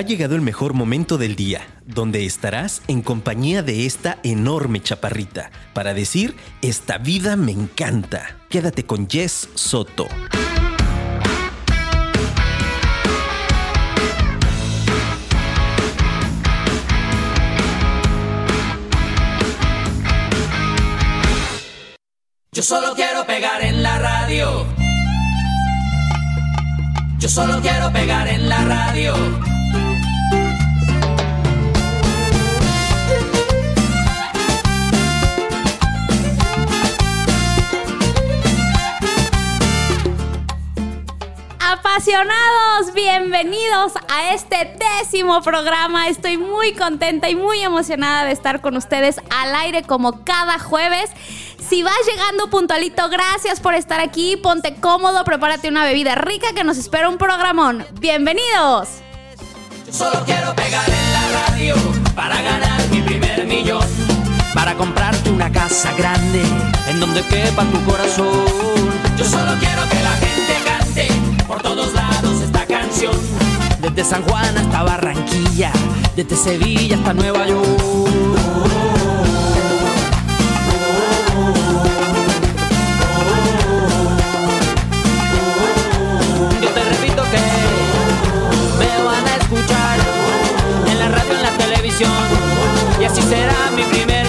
Ha llegado el mejor momento del día, donde estarás en compañía de esta enorme chaparrita, para decir, esta vida me encanta. Quédate con Jess Soto. Yo solo quiero pegar en la radio. Yo solo quiero pegar en la radio. Apasionados, bienvenidos a este décimo programa. Estoy muy contenta y muy emocionada de estar con ustedes al aire como cada jueves. Si vas llegando puntualito, gracias por estar aquí. Ponte cómodo, prepárate una bebida rica que nos espera un programón. Bienvenidos. Yo solo quiero pegar en la radio para ganar mi primer millón. Para comprarte una casa grande en donde quepa tu corazón. Yo solo quiero que la gente por todos lados esta canción. Desde San Juan hasta Barranquilla, desde Sevilla hasta Nueva York. Yo te repito que me van a escuchar en la radio, en la televisión, y así será mi primer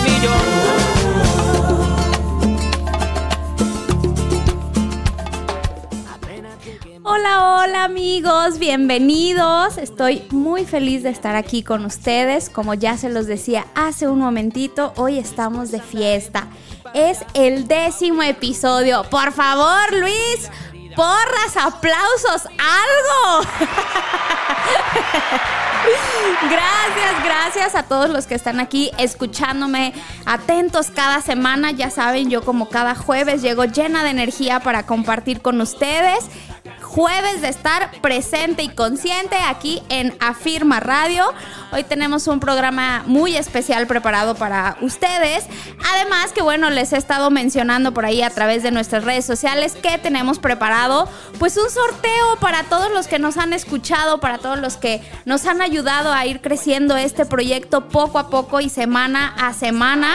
Hola, hola amigos, bienvenidos. Estoy muy feliz de estar aquí con ustedes. Como ya se los decía hace un momentito, hoy estamos de fiesta. Es el décimo episodio. Por favor, Luis, porras, aplausos, algo. Gracias, gracias a todos los que están aquí escuchándome atentos cada semana. Ya saben, yo como cada jueves llego llena de energía para compartir con ustedes. Jueves de estar presente y consciente aquí en Afirma Radio. Hoy tenemos un programa muy especial preparado para ustedes. Además que bueno, les he estado mencionando por ahí a través de nuestras redes sociales que tenemos preparado pues un sorteo para todos los que nos han escuchado, para todos los que nos han ayudado a ir creciendo este proyecto poco a poco y semana a semana.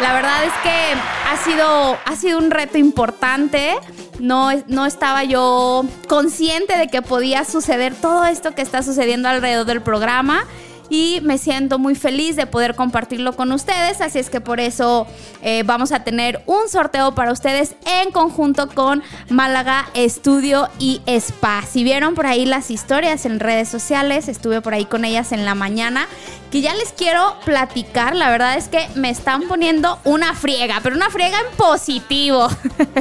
La verdad es que ha sido, ha sido un reto importante. No, no estaba yo consciente de que podía suceder todo esto que está sucediendo alrededor del programa y me siento muy feliz de poder compartirlo con ustedes. Así es que por eso eh, vamos a tener un sorteo para ustedes en conjunto con Málaga Estudio y Spa. Si vieron por ahí las historias en redes sociales, estuve por ahí con ellas en la mañana, que ya les quiero platicar. La verdad es que me están poniendo una friega, pero una friega en positivo.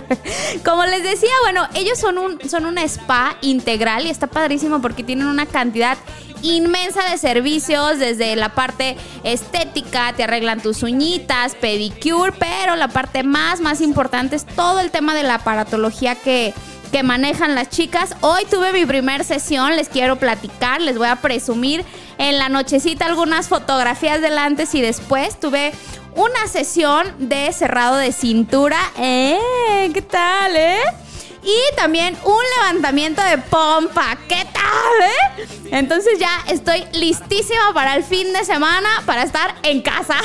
Como les decía, bueno, ellos son un, son un spa integral y está padrísimo porque tienen una cantidad inmensa de servicios, desde la parte estética, te arreglan tus uñitas, pedicure, pero la parte más, más importante es todo el tema de la aparatología que, que manejan las chicas. Hoy tuve mi primer sesión, les quiero platicar, les voy a presumir en la nochecita algunas fotografías del antes y después. Tuve una sesión de cerrado de cintura. ¡Eh! ¿Qué tal, eh? Y también un levantamiento de pompa. ¿Qué tal, eh? Entonces ya estoy listísima para el fin de semana para estar en casa.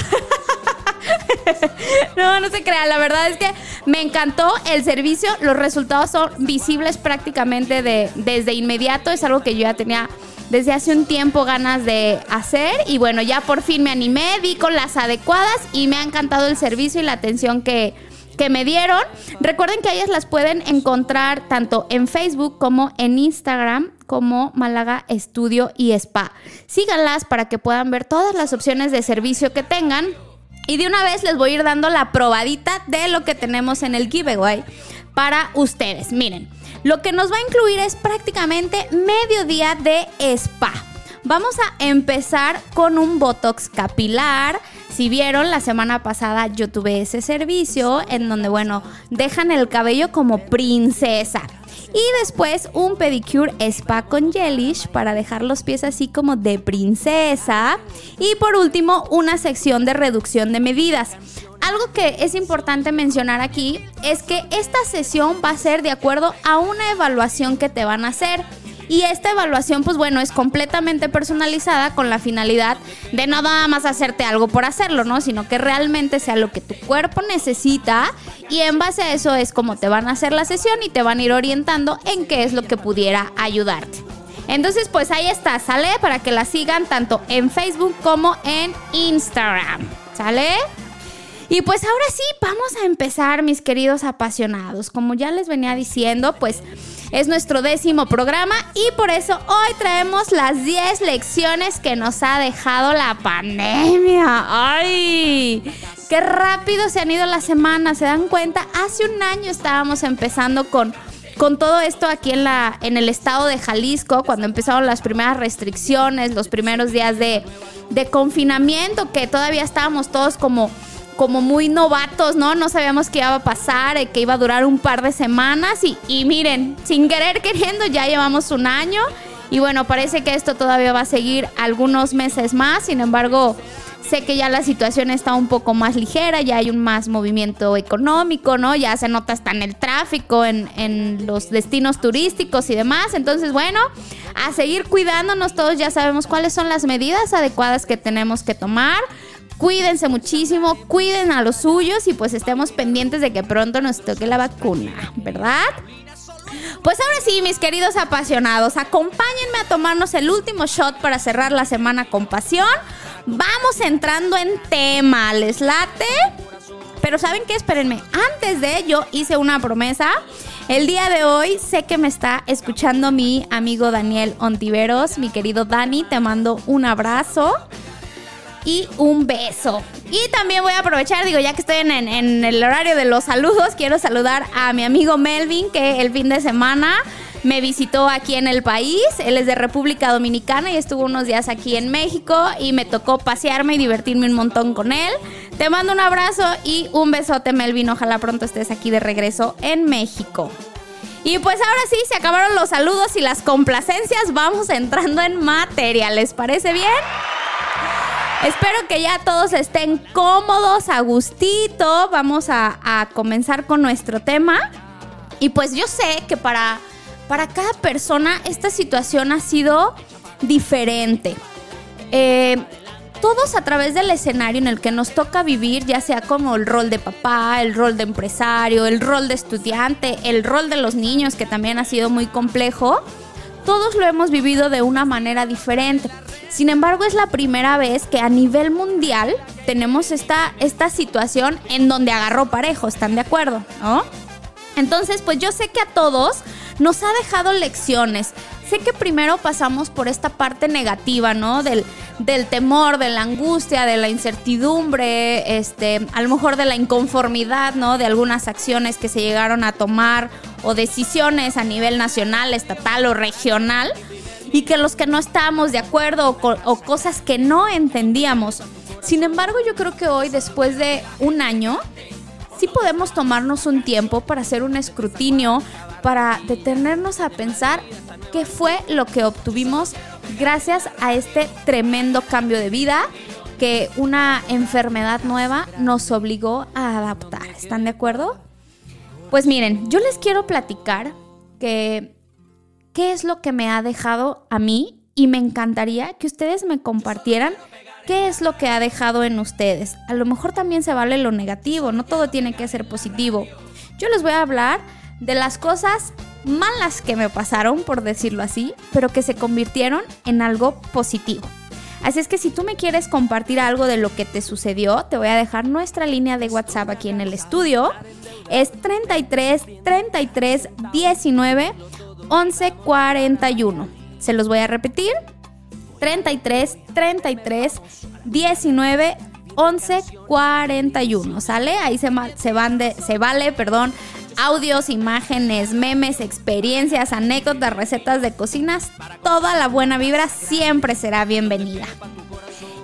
no, no se crea. La verdad es que me encantó el servicio. Los resultados son visibles prácticamente de, desde inmediato. Es algo que yo ya tenía desde hace un tiempo ganas de hacer y bueno, ya por fin me animé, di con las adecuadas y me ha encantado el servicio y la atención que, que me dieron. Recuerden que ellas las pueden encontrar tanto en Facebook como en Instagram como Málaga Estudio y Spa. Síganlas para que puedan ver todas las opciones de servicio que tengan. Y de una vez les voy a ir dando la probadita de lo que tenemos en el giveaway para ustedes. Miren, lo que nos va a incluir es prácticamente medio día de spa. Vamos a empezar con un Botox capilar. Si vieron, la semana pasada yo tuve ese servicio en donde, bueno, dejan el cabello como princesa. Y después un pedicure spa con gelish para dejar los pies así como de princesa. Y por último, una sección de reducción de medidas. Algo que es importante mencionar aquí es que esta sesión va a ser de acuerdo a una evaluación que te van a hacer. Y esta evaluación, pues bueno, es completamente personalizada con la finalidad de no nada más hacerte algo por hacerlo, ¿no? Sino que realmente sea lo que tu cuerpo necesita y en base a eso es como te van a hacer la sesión y te van a ir orientando en qué es lo que pudiera ayudarte. Entonces, pues ahí está, ¿sale? Para que la sigan tanto en Facebook como en Instagram, ¿sale? Y pues ahora sí, vamos a empezar, mis queridos apasionados. Como ya les venía diciendo, pues es nuestro décimo programa y por eso hoy traemos las 10 lecciones que nos ha dejado la pandemia. ¡Ay! ¡Qué rápido se han ido las semanas! ¿Se dan cuenta? Hace un año estábamos empezando con con todo esto aquí en, la, en el estado de Jalisco, cuando empezaron las primeras restricciones, los primeros días de, de confinamiento, que todavía estábamos todos como como muy novatos, ¿no? No sabíamos qué iba a pasar, eh, que iba a durar un par de semanas y, y miren, sin querer queriendo ya llevamos un año y bueno, parece que esto todavía va a seguir algunos meses más, sin embargo, sé que ya la situación está un poco más ligera, ya hay un más movimiento económico, ¿no? Ya se nota hasta en el tráfico, en, en los destinos turísticos y demás, entonces bueno, a seguir cuidándonos todos, ya sabemos cuáles son las medidas adecuadas que tenemos que tomar. Cuídense muchísimo, cuiden a los suyos y pues estemos pendientes de que pronto nos toque la vacuna, ¿verdad? Pues ahora sí, mis queridos apasionados, acompáñenme a tomarnos el último shot para cerrar la semana con pasión. Vamos entrando en tema, ¿les late? Pero ¿saben qué? Espérenme, antes de ello hice una promesa. El día de hoy sé que me está escuchando mi amigo Daniel Ontiveros, mi querido Dani, te mando un abrazo y un beso. Y también voy a aprovechar, digo, ya que estoy en, el horario de los saludos, quiero saludar a mi amigo Melvin, que el fin de semana me visitó aquí en el país. Él es de República Dominicana y estuvo unos días aquí en México y me tocó pasearme y divertirme un montón con él. Te mando un abrazo y un besote, Melvin. Ojalá pronto estés aquí de regreso en México. Y pues ahora sí, se acabaron los saludos y las complacencias. Vamos entrando en materia. ¿Les parece bien? Espero que ya todos estén cómodos, a gustito. Vamos a, comenzar con nuestro tema. Y pues yo sé que para, para cada persona esta situación ha sido diferente. Eh, todos a través del escenario en el que nos toca vivir, ya sea como el rol de papá, el rol de empresario, el rol de estudiante, el rol de los niños, que también ha sido muy complejo, todos lo hemos vivido de una manera diferente. Sin embargo, es la primera vez que a nivel mundial tenemos esta, esta situación en donde agarró parejo, ¿están de acuerdo? ¿No? Entonces, pues yo sé que a todos nos ha dejado lecciones. Sé que primero pasamos por esta parte negativa, ¿no? Del, del temor, de la angustia, de la incertidumbre, este, a lo mejor de la inconformidad, ¿no? De algunas acciones que se llegaron a tomar o decisiones a nivel nacional, estatal o regional y que los que no estábamos de acuerdo o, cosas que no entendíamos. Sin embargo, yo creo que hoy, después de un año, sí podemos tomarnos un tiempo para hacer un escrutinio, para detenernos a pensar qué fue lo que obtuvimos gracias a este tremendo cambio de vida que una enfermedad nueva nos obligó a adaptar. ¿Están de acuerdo? Pues miren, yo les quiero platicar que qué es lo que me ha dejado a mí y me encantaría que ustedes me compartieran qué es lo que ha dejado en ustedes. A lo mejor también se vale lo negativo, no todo tiene que ser positivo. Yo les voy a hablar de las cosas malas que me pasaron, por decirlo así, pero que se convirtieron en algo positivo. Así es que si tú me quieres compartir algo de lo que te sucedió, te voy a dejar nuestra línea de WhatsApp aquí en el estudio. Es 33 33 19 1141. Se los voy a repetir. 33 33 19 11 41. ¿Sale? Ahí se, se, van de, se vale, perdón, audios, imágenes, memes, experiencias, anécdotas, recetas de cocinas. Toda la buena vibra siempre será bienvenida.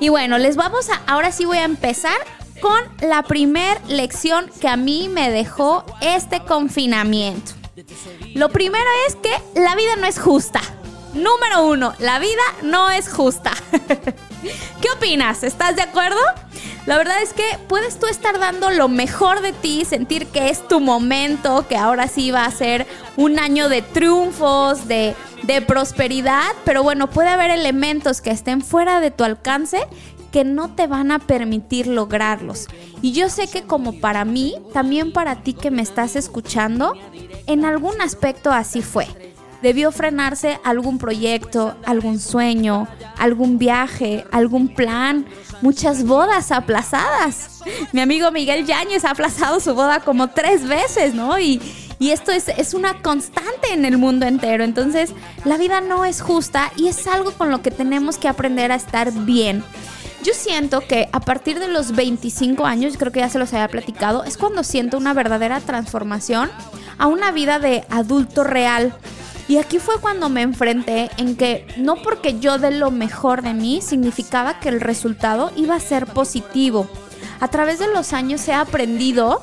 Y bueno, les vamos a. Ahora sí voy a empezar con la primer lección que a mí me dejó este confinamiento. Lo primero es que la vida no es justa. Número uno, la vida no es justa. ¿Qué opinas? ¿Estás de acuerdo? La verdad es que puedes tú estar dando lo mejor de ti, sentir que es tu momento, que ahora sí va a ser un año de triunfos, de, de prosperidad, pero bueno, puede haber elementos que estén fuera de tu alcance que no te van a permitir lograrlos. Y yo sé que como para mí, también para ti que me estás escuchando, en algún aspecto así fue. Debió frenarse algún proyecto, algún sueño, algún viaje, algún plan, muchas bodas aplazadas. Mi amigo Miguel Yáñez ha aplazado su boda como tres veces, ¿no? Y, y esto es, es, una constante en el mundo entero. Entonces, la vida no es justa y es algo con lo que tenemos que aprender a estar bien. Yo siento que a partir de los 25 años, creo que ya se los había platicado, es cuando siento una verdadera transformación a una vida de adulto real. Y aquí fue cuando me enfrenté en que no porque yo dé lo mejor de mí significaba que el resultado iba a ser positivo. A través de los años he aprendido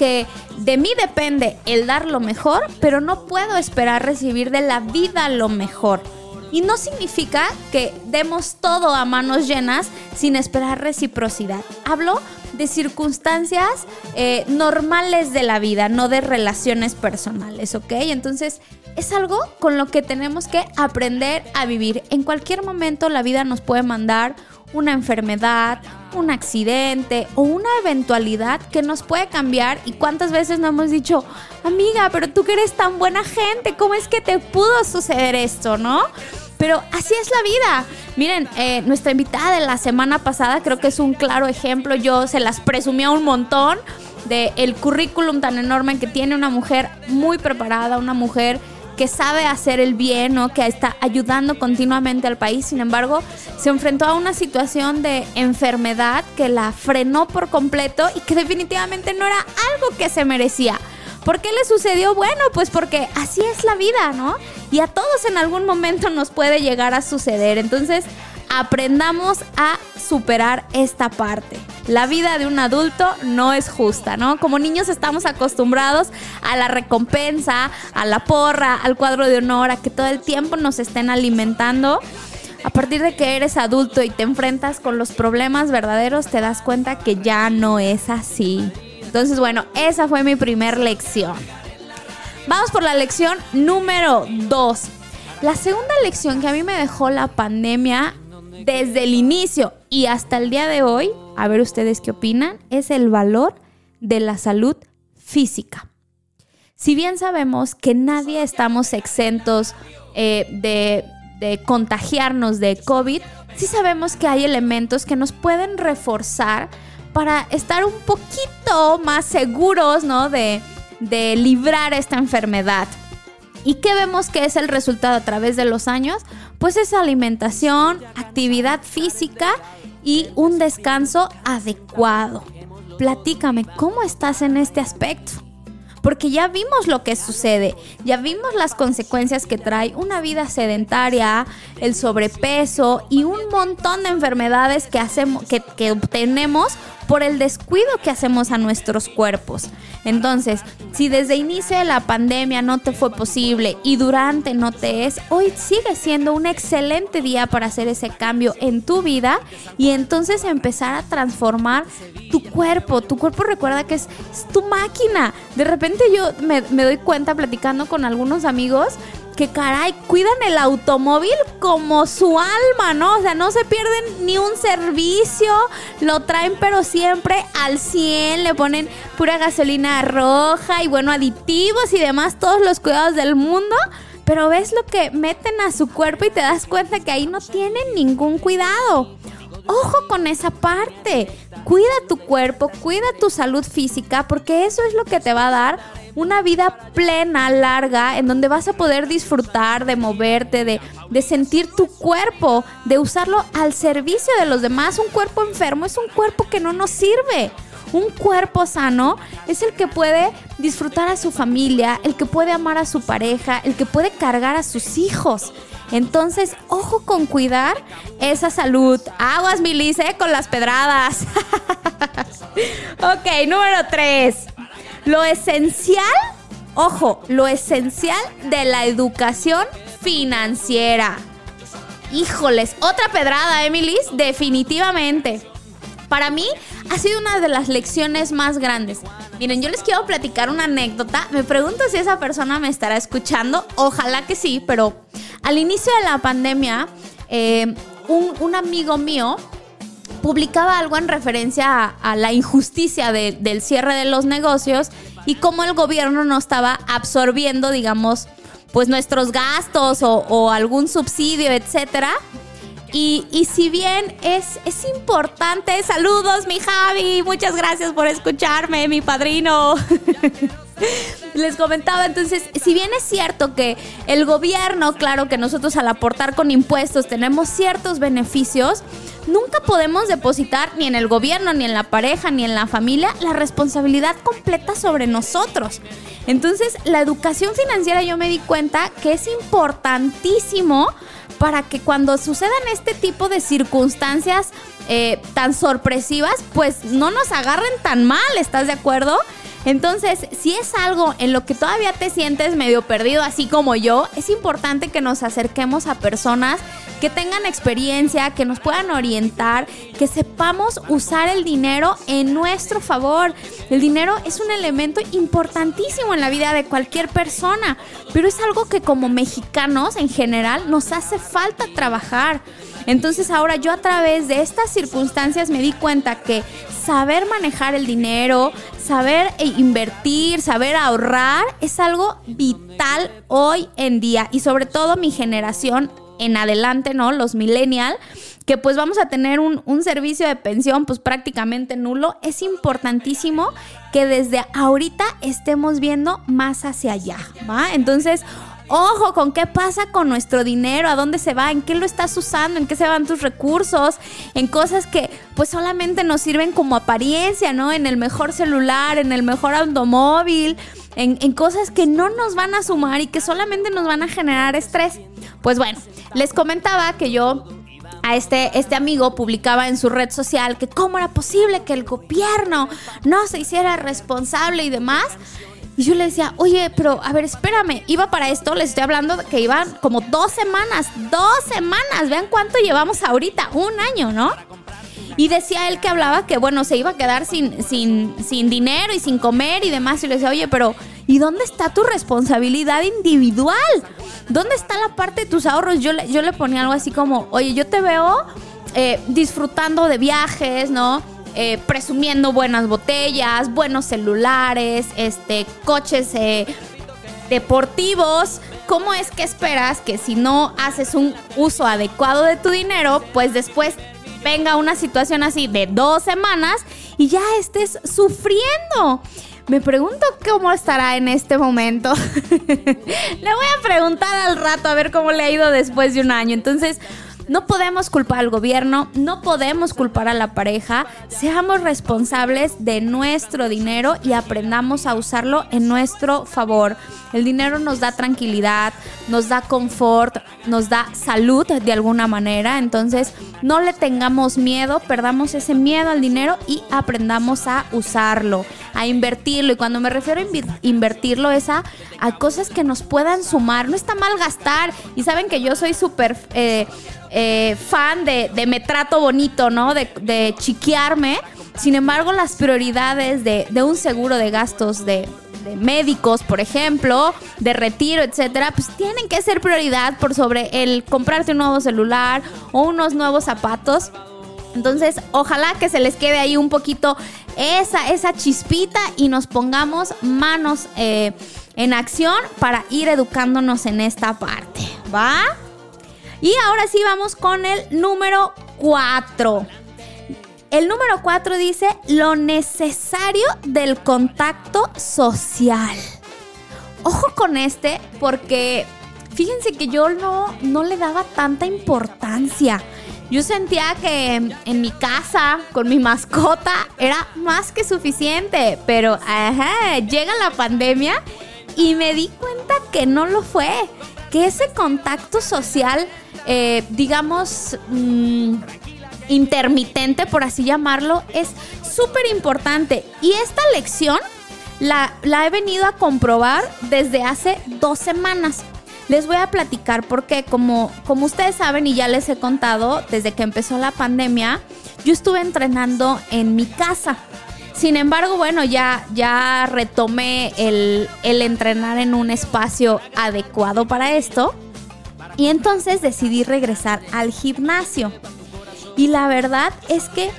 que de mí depende el dar lo mejor, pero no puedo esperar recibir de la vida lo mejor. Y no significa que demos todo a manos llenas sin esperar reciprocidad. Hablo de circunstancias eh, normales de la vida, no de relaciones personales, ¿ok? Entonces es algo con lo que tenemos que aprender a vivir. En cualquier momento la vida nos puede mandar una enfermedad, un accidente o una eventualidad que nos puede cambiar. ¿Y cuántas veces no hemos dicho, amiga, pero tú que eres tan buena gente, ¿cómo es que te pudo suceder esto, no? Pero así es la vida. Miren, eh, nuestra invitada de la semana pasada creo que es un claro ejemplo. Yo se las presumía un montón de el currículum tan enorme que tiene una mujer muy preparada, una mujer que sabe hacer el bien, ¿no? que está ayudando continuamente al país. Sin embargo, se enfrentó a una situación de enfermedad que la frenó por completo y que definitivamente no era algo que se merecía. ¿Por qué le sucedió? Bueno, pues porque así es la vida, ¿no? Y a todos en algún momento nos puede llegar a suceder. Entonces, aprendamos a superar esta parte. La vida de un adulto no es justa, ¿no? Como niños estamos acostumbrados a la recompensa, a la porra, al cuadro de honor, a que todo el tiempo nos estén alimentando. A partir de que eres adulto y te enfrentas con los problemas verdaderos, te das cuenta que ya no es así. Entonces, bueno, esa fue mi primer lección. Vamos por la lección número 2. La segunda lección que a mí me dejó la pandemia desde el inicio y hasta el día de hoy, a ver ustedes qué opinan, es el valor de la salud física. Si bien sabemos que nadie estamos exentos eh, de, de contagiarnos de COVID, sí sabemos que hay elementos que nos pueden reforzar para estar un poquito más seguros, ¿no? De, de librar esta enfermedad. ¿Y qué vemos que es el resultado a través de los años? Pues es alimentación, actividad física y un descanso adecuado. Platícame, ¿cómo estás en este aspecto? Porque ya vimos lo que sucede, ya vimos las consecuencias que trae una vida sedentaria, el sobrepeso y un montón de enfermedades que, hacemos, que, que obtenemos por el descuido que hacemos a nuestros cuerpos. Entonces, si desde inicio de la pandemia no te fue posible y durante no te es, hoy sigue siendo un excelente día para hacer ese cambio en tu vida y entonces empezar a transformar tu cuerpo. Tu cuerpo recuerda que es, tu máquina. De repente yo me, me doy cuenta platicando con algunos amigos que caray, cuidan el automóvil como su alma, ¿no? O sea, no se pierden ni un servicio, lo traen pero siempre al 100, le ponen pura gasolina roja y bueno, aditivos y demás, todos los cuidados del mundo. Pero ves lo que meten a su cuerpo y te das cuenta que ahí no tienen ningún cuidado. Ojo con esa parte. Cuida tu cuerpo, cuida tu salud física, porque eso es lo que te va a dar una vida plena, larga, en donde vas a poder disfrutar de moverte, de, de sentir tu cuerpo, de usarlo al servicio de los demás. Un cuerpo enfermo es un cuerpo que no nos sirve. Un cuerpo sano es el que puede disfrutar a su familia, el que puede amar a su pareja, el que puede cargar a sus hijos. Entonces, ojo con cuidar esa salud. Aguas, Milice, con las pedradas. ok, número 3. Lo esencial, ojo, lo esencial de la educación financiera. Híjoles, otra pedrada, Emilis, definitivamente. Para mí ha sido una de las lecciones más grandes. Miren, yo les quiero platicar una anécdota. Me pregunto si esa persona me estará escuchando. Ojalá que sí, pero al inicio de la pandemia, eh, un, amigo mío publicaba algo en referencia a, la injusticia del cierre de los negocios y cómo el gobierno no estaba absorbiendo, digamos, pues nuestros gastos o, o algún subsidio, etcétera y, si bien es, es importante, saludos mi Javi, muchas gracias por escucharme, mi padrino. Les comentaba, entonces, si bien es cierto que el gobierno, claro que nosotros al aportar con impuestos tenemos ciertos beneficios, nunca podemos depositar ni en el gobierno, ni en la pareja, ni en la familia la responsabilidad completa sobre nosotros. Entonces, la educación financiera yo me di cuenta que es importantísimo para que cuando sucedan este tipo de circunstancias eh, tan sorpresivas, pues no nos agarren tan mal, ¿estás de acuerdo? Entonces, si es algo en lo que todavía te sientes medio perdido, así como yo, es importante que nos acerquemos a personas que tengan experiencia, que nos puedan orientar, que sepamos usar el dinero en nuestro favor. El dinero es un elemento importantísimo en la vida de cualquier persona, pero es algo que como mexicanos en general nos hace falta trabajar. Entonces ahora yo a través de estas circunstancias me di cuenta que saber manejar el dinero, saber e invertir, saber ahorrar es algo vital hoy en día y sobre todo mi generación en adelante, ¿no? Los millennials, que pues vamos a tener un, un, servicio de pensión pues prácticamente nulo, es importantísimo que desde ahorita estemos viendo más hacia allá, ¿va? Entonces, Ojo con qué pasa con nuestro dinero, a dónde se va, en qué lo estás usando, en qué se van tus recursos, en cosas que pues solamente nos sirven como apariencia, ¿no? En el mejor celular, en el mejor automóvil, en, en cosas que no nos van a sumar y que solamente nos van a generar estrés. Pues bueno, les comentaba que yo a este, este amigo publicaba en su red social que cómo era posible que el gobierno no se hiciera responsable y demás. Y yo le decía, oye, pero a ver, espérame, iba para esto, les estoy hablando que iban como dos semanas, dos semanas, vean cuánto llevamos ahorita, un año, ¿no? Y decía él que hablaba que, bueno, se iba a quedar sin, sin, sin dinero y sin comer y demás. Y le decía, oye, pero ¿y dónde está tu responsabilidad individual? ¿Dónde está la parte de tus ahorros? Yo le, yo le ponía algo así como, oye, yo te veo eh, disfrutando de viajes, ¿no? Eh, presumiendo buenas botellas, buenos celulares, este, coches eh, deportivos. ¿Cómo es que esperas que si no haces un uso adecuado de tu dinero, pues después venga una situación así de dos semanas y ya estés sufriendo? Me pregunto cómo estará en este momento. le voy a preguntar al rato a ver cómo le ha ido después de un año. Entonces, no podemos culpar al gobierno, no podemos culpar a la pareja. Seamos responsables de nuestro dinero y aprendamos a usarlo en nuestro favor. El dinero nos da tranquilidad, nos da confort, nos da salud de alguna manera. Entonces, no le tengamos miedo, perdamos ese miedo al dinero y aprendamos a usarlo, a invertirlo. Y cuando me refiero a invertirlo es a, cosas que nos puedan sumar. No está mal gastar. Y saben que yo soy súper... Eh, eh, fan de, me trato bonito, ¿no? De, chiquearme. Sin embargo, las prioridades de, un seguro de gastos de, médicos, por ejemplo, de retiro, etcétera, pues tienen que ser prioridad por sobre el comprarte un nuevo celular o unos nuevos zapatos. Entonces, ojalá que se les quede ahí un poquito esa, esa chispita y nos pongamos manos eh, en acción para ir educándonos en esta parte. ¿Va? Y ahora sí vamos con el número 4. El número 4 dice lo necesario del contacto social. Ojo con este porque fíjense que yo no, no le daba tanta importancia. Yo sentía que en mi casa, con mi mascota, era más que suficiente. Pero llega la pandemia y me di cuenta que no lo fue. Que ese contacto social eh, digamos, mm, intermitente, por así llamarlo, es súper importante. Y esta lección la, la, he venido a comprobar desde hace dos semanas. Les voy a platicar porque como, como ustedes saben y ya les he contado, desde que empezó la pandemia, yo estuve entrenando en mi casa. Sin embargo, bueno, ya, ya retomé el, el entrenar en un espacio adecuado para esto. Y entonces decidí regresar al gimnasio. Y la verdad es que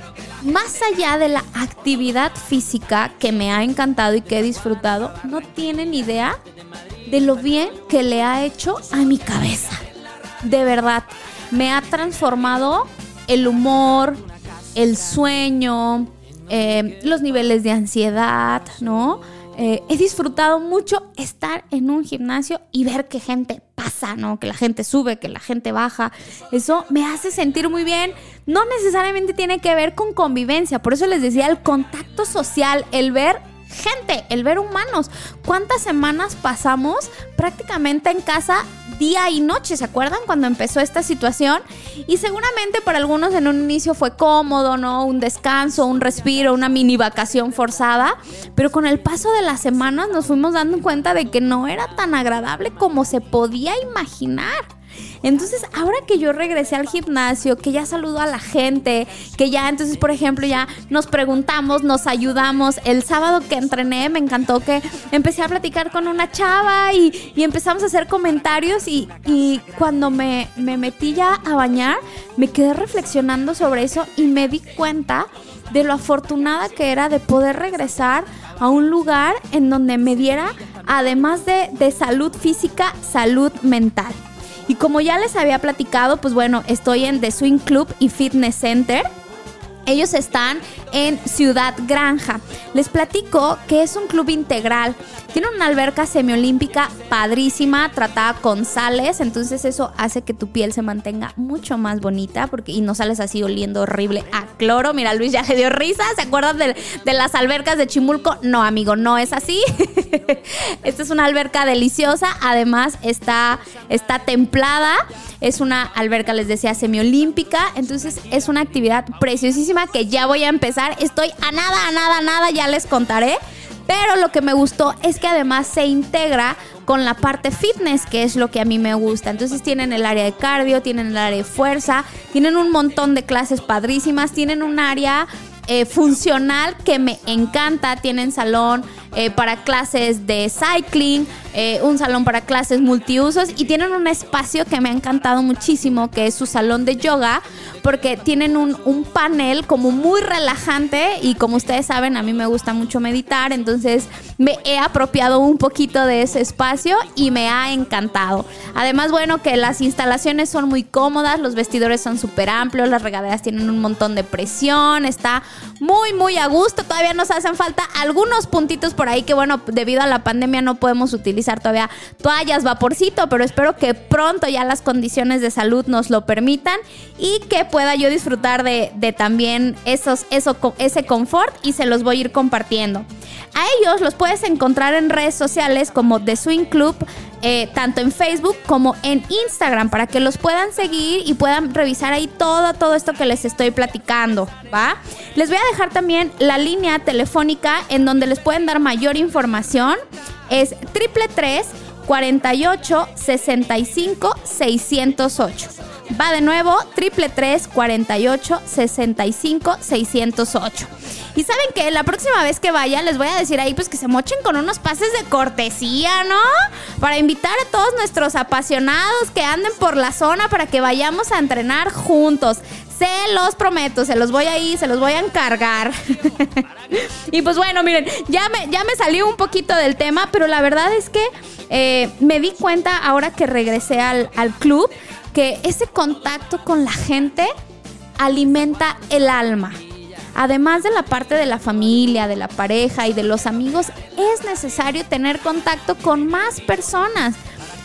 más allá de la actividad física que me ha encantado y que he disfrutado, no tienen idea de lo bien que le ha hecho a mi cabeza. De verdad, me ha transformado el humor, el sueño, eh, los niveles de ansiedad, ¿no? Eh, he disfrutado mucho estar en un gimnasio y ver que gente pasa, ¿no? Que la gente sube, que la gente baja. Eso me hace sentir muy bien. No necesariamente tiene que ver con convivencia. Por eso les decía el contacto social, el ver gente, el ver humanos. ¿Cuántas semanas pasamos prácticamente en casa día y noche? ¿Se acuerdan cuando empezó esta situación? Y seguramente para algunos en un inicio fue cómodo, ¿no? Un descanso, un respiro, una mini vacación forzada. Pero con el paso de las semanas nos fuimos dando cuenta de que no era tan agradable como se podía imaginar. Entonces, ahora que yo regresé al gimnasio, que ya saludo a la gente, que ya entonces, por ejemplo, ya nos preguntamos, nos ayudamos. El sábado que entrené, me encantó que empecé a platicar con una chava y, empezamos a hacer comentarios y, cuando me, me metí ya a bañar, me quedé reflexionando sobre eso y me di cuenta de lo afortunada que era de poder regresar a un lugar en donde me diera, además de, de salud física, salud mental. Y como ya les había platicado, pues bueno, estoy en The Swing Club y Fitness Center. Ellos están en Ciudad Granja. Les platico que es un club integral. Tiene una alberca semiolímpica padrísima, tratada con sales, entonces eso hace que tu piel se mantenga mucho más bonita porque y no sales así oliendo horrible a cloro. Mira, Luis ya le dio risa. ¿Se acuerdan de, las albercas de Chimulco? No, amigo, no es así. Esta es una alberca deliciosa. Además, está, está templada. Es una alberca, les decía, semiolímpica. Entonces, es una actividad preciosísima que ya voy a empezar. Estoy a nada, a nada, a nada, ya les contaré. Pero lo que me gustó es que además se integra con la parte fitness, que es lo que a mí me gusta. Entonces tienen el área de cardio, tienen el área de fuerza, tienen un montón de clases padrísimas, tienen un área eh, funcional que me encanta. Tienen salón eh, para clases de cycling, eh, un salón para clases multiusos y tienen un espacio que me ha encantado muchísimo, que es su salón de yoga, porque tienen un, un panel como muy relajante y como ustedes saben, a mí me gusta mucho meditar, entonces me he apropiado un poquito de ese espacio y me ha encantado. Además, bueno, que las instalaciones son muy cómodas, los vestidores son súper amplios, las regaderas tienen un montón de presión, está muy, muy a gusto. Todavía nos hacen falta algunos puntitos por ahí que, bueno, debido a la pandemia no podemos utilizar todavía toallas, vaporcito, pero espero que pronto ya las condiciones de salud nos lo permitan y que pueda yo disfrutar de, también esos, eso, ese confort y se los voy a ir compartiendo. A ellos los puedes encontrar en redes sociales como The Swing Club, eh, tanto en Facebook como en Instagram, para que los puedan seguir y puedan revisar ahí todo, todo esto que les estoy platicando, ¿va? Les voy a dejar también la línea telefónica en donde les pueden dar mayor información. Es triple 48 65 608. Va de nuevo, triple 48 65 608. Y saben que la próxima vez que vaya les voy a decir ahí pues que se mochen con unos pases de cortesía, ¿no? Para invitar a todos nuestros apasionados que anden por la zona para que vayamos a entrenar juntos. Se los prometo, se los voy a ir, se los voy a encargar. y pues bueno, miren, ya me, ya me salió un poquito del tema, pero la verdad es que eh, me di cuenta ahora que regresé al, al club que ese contacto con la gente alimenta el alma. Además de la parte de la familia, de la pareja y de los amigos, es necesario tener contacto con más personas.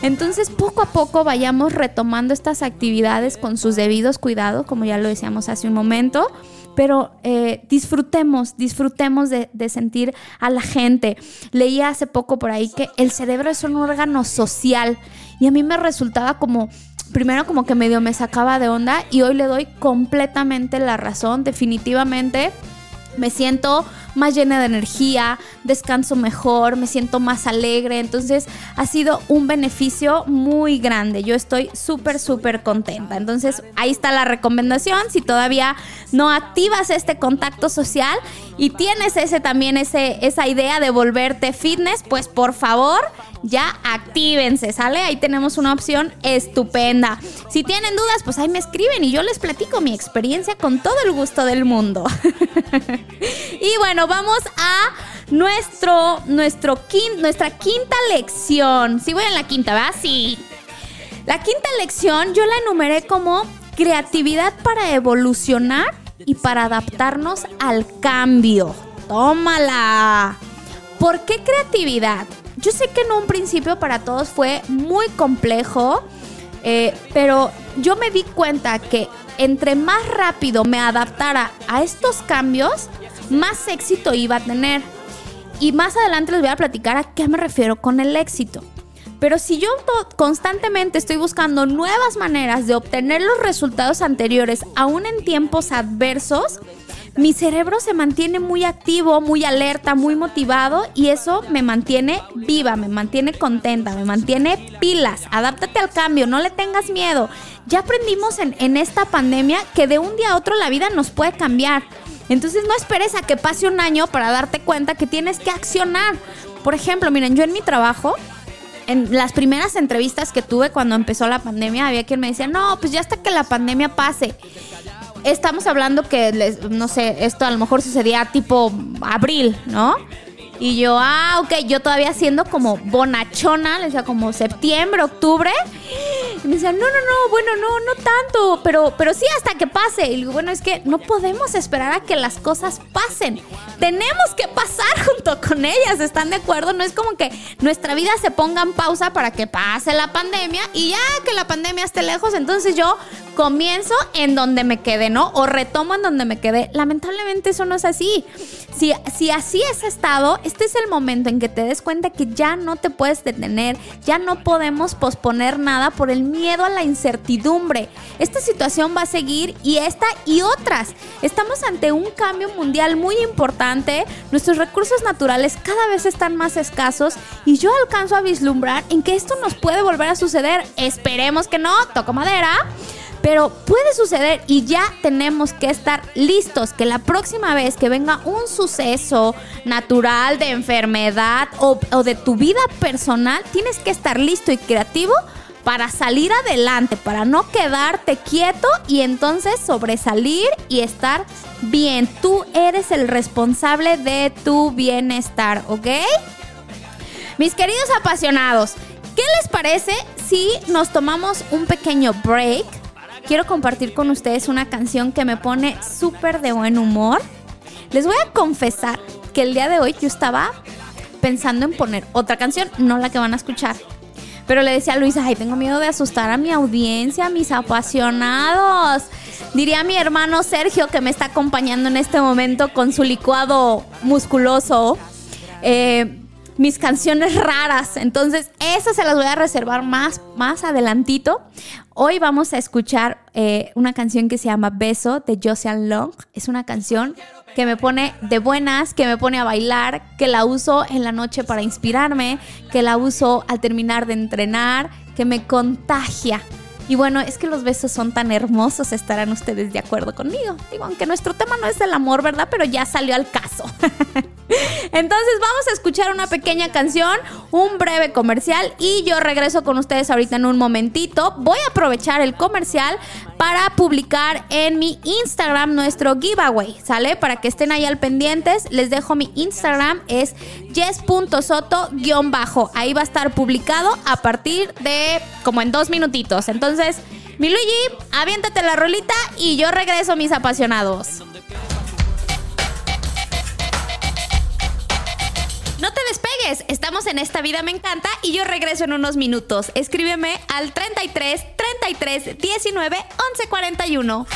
Entonces, poco a poco vayamos retomando estas actividades con sus debidos cuidados, como ya lo decíamos hace un momento, pero eh, disfrutemos, disfrutemos de, sentir a la gente. Leí hace poco por ahí que el cerebro es un órgano social y a mí me resultaba como primero como que medio me sacaba de onda y hoy le doy completamente la razón, definitivamente me siento más llena de energía, descanso mejor, me siento más alegre. Entonces ha sido un beneficio muy grande. Yo estoy súper, súper contenta. Entonces ahí está la recomendación. Si todavía no activas este contacto social y tienes ese también ese, esa idea de volverte fitness, pues por favor ya actívense, ¿sale? Ahí tenemos una opción estupenda. Si tienen dudas, pues ahí me escriben y yo les platico mi experiencia con todo el gusto del mundo. y bueno, vamos a nuestro, nuestro nuestra quinta lección. Si voy en la quinta, ¿verdad? Sí. La quinta lección yo la enumeré como creatividad para evolucionar y para adaptarnos al cambio. Tómala. ¿Por qué creatividad? Yo sé que en un principio para todos fue muy complejo, eh, pero yo me di cuenta que entre más rápido me adaptara a estos cambios, más éxito iba a tener. Y más adelante les voy a platicar a qué me refiero con el éxito. Pero si yo constantemente estoy buscando nuevas maneras de obtener los resultados anteriores, aún en tiempos adversos, mi cerebro se mantiene muy activo, muy alerta, muy motivado y eso me mantiene viva, me mantiene contenta, me mantiene pilas. Adáptate al cambio, no le tengas miedo. Ya aprendimos en, en esta pandemia que de un día a otro la vida nos puede cambiar. Entonces no esperes a que pase un año para darte cuenta que tienes que accionar. Por ejemplo, miren, yo en mi trabajo en las primeras entrevistas que tuve cuando empezó la pandemia, había quien me decía, no, pues ya hasta que la pandemia pase estamos hablando que, no sé, esto a lo mejor sucedía tipo abril, ¿no? Y yo, ah, ok, yo todavía siendo como bonachona, le decía como septiembre, octubre. Y me decían, no, no, no, bueno, no, no tanto, pero, pero sí hasta que pase. Y digo, bueno, es que no podemos esperar a que las cosas pasen. Tenemos que pasar junto con ellas, ¿están de acuerdo? No es como que nuestra vida se ponga en pausa para que pase la pandemia y ya que la pandemia esté lejos, entonces yo comienzo en donde me quedé, ¿no? O retomo en donde me quedé. Lamentablemente eso no es así. Si, si así es estado, este es el momento en que te des cuenta que ya no te puedes detener, ya no podemos posponer nada por el miedo a la incertidumbre. Esta situación va a seguir y esta y otras. Estamos ante un cambio mundial muy importante, nuestros recursos naturales cada vez están más escasos y yo alcanzo a vislumbrar en que esto nos puede volver a suceder. Esperemos que no, toco madera. Pero puede suceder y ya tenemos que estar listos que la próxima vez que venga un suceso natural de enfermedad o, de tu vida personal, tienes que estar listo y creativo para salir adelante, para no quedarte quieto y entonces sobresalir y estar bien. Tú eres el responsable de tu bienestar, ¿ok? Mis queridos apasionados, ¿qué les parece si nos tomamos un pequeño break? Quiero compartir con ustedes una canción que me pone súper de buen humor. Les voy a confesar que el día de hoy yo estaba pensando en poner otra canción, no la que van a escuchar. Pero le decía a Luisa, ay, tengo miedo de asustar a mi audiencia, a mis apasionados. Diría mi hermano Sergio, que me está acompañando en este momento con su licuado musculoso. Eh, mis canciones raras. Entonces, esas se las voy a reservar más, más adelantito. Hoy vamos a escuchar eh, una canción que se llama Beso de Josean Long. Es una canción que me pone de buenas, que me pone a bailar, que la uso en la noche para inspirarme, que la uso al terminar de entrenar, que me contagia. Y bueno, es que los besos son tan hermosos, estarán ustedes de acuerdo conmigo. Digo, aunque nuestro tema no es el amor, ¿verdad? Pero ya salió al caso. Entonces vamos a escuchar una pequeña canción, un breve comercial y yo regreso con ustedes ahorita en un momentito. Voy a aprovechar el comercial para publicar en mi Instagram nuestro giveaway, ¿sale? Para que estén ahí al pendientes. Les dejo mi Instagram, es yes.soto-bajo. Ahí va a estar publicado a partir de como en dos minutitos. Entonces, mi Luigi, aviéntate la rolita y yo regreso, mis apasionados. No te despegues, estamos en Esta Vida Me Encanta y yo regreso en unos minutos. Escríbeme al 33 33 19 11 41.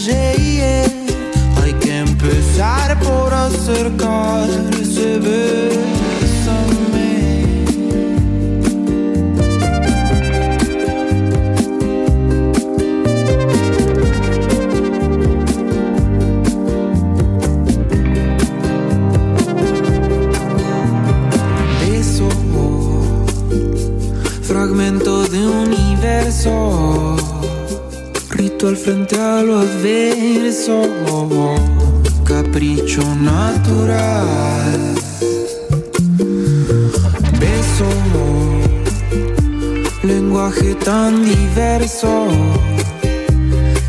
Hay que empezar por acercarse, bésame. Beso, fragmento de universo, ritual frente a lo adverso, capricho natural. Beso, lenguaje tan diverso,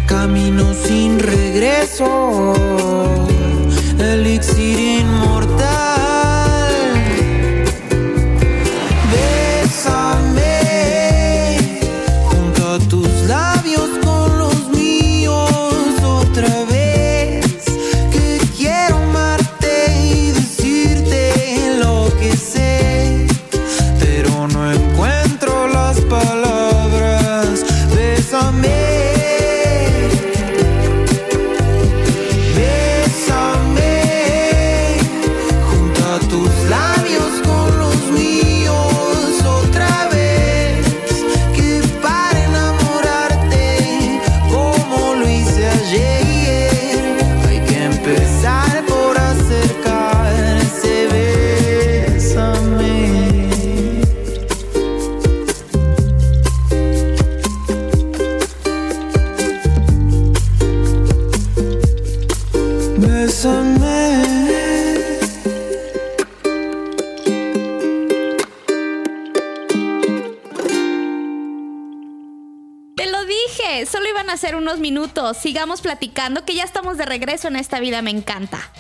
camino sin regreso, Bésame Te lo dije, solo iban a ser unos minutos. Sigamos platicando que ya estamos de regreso en esta vida, me encanta.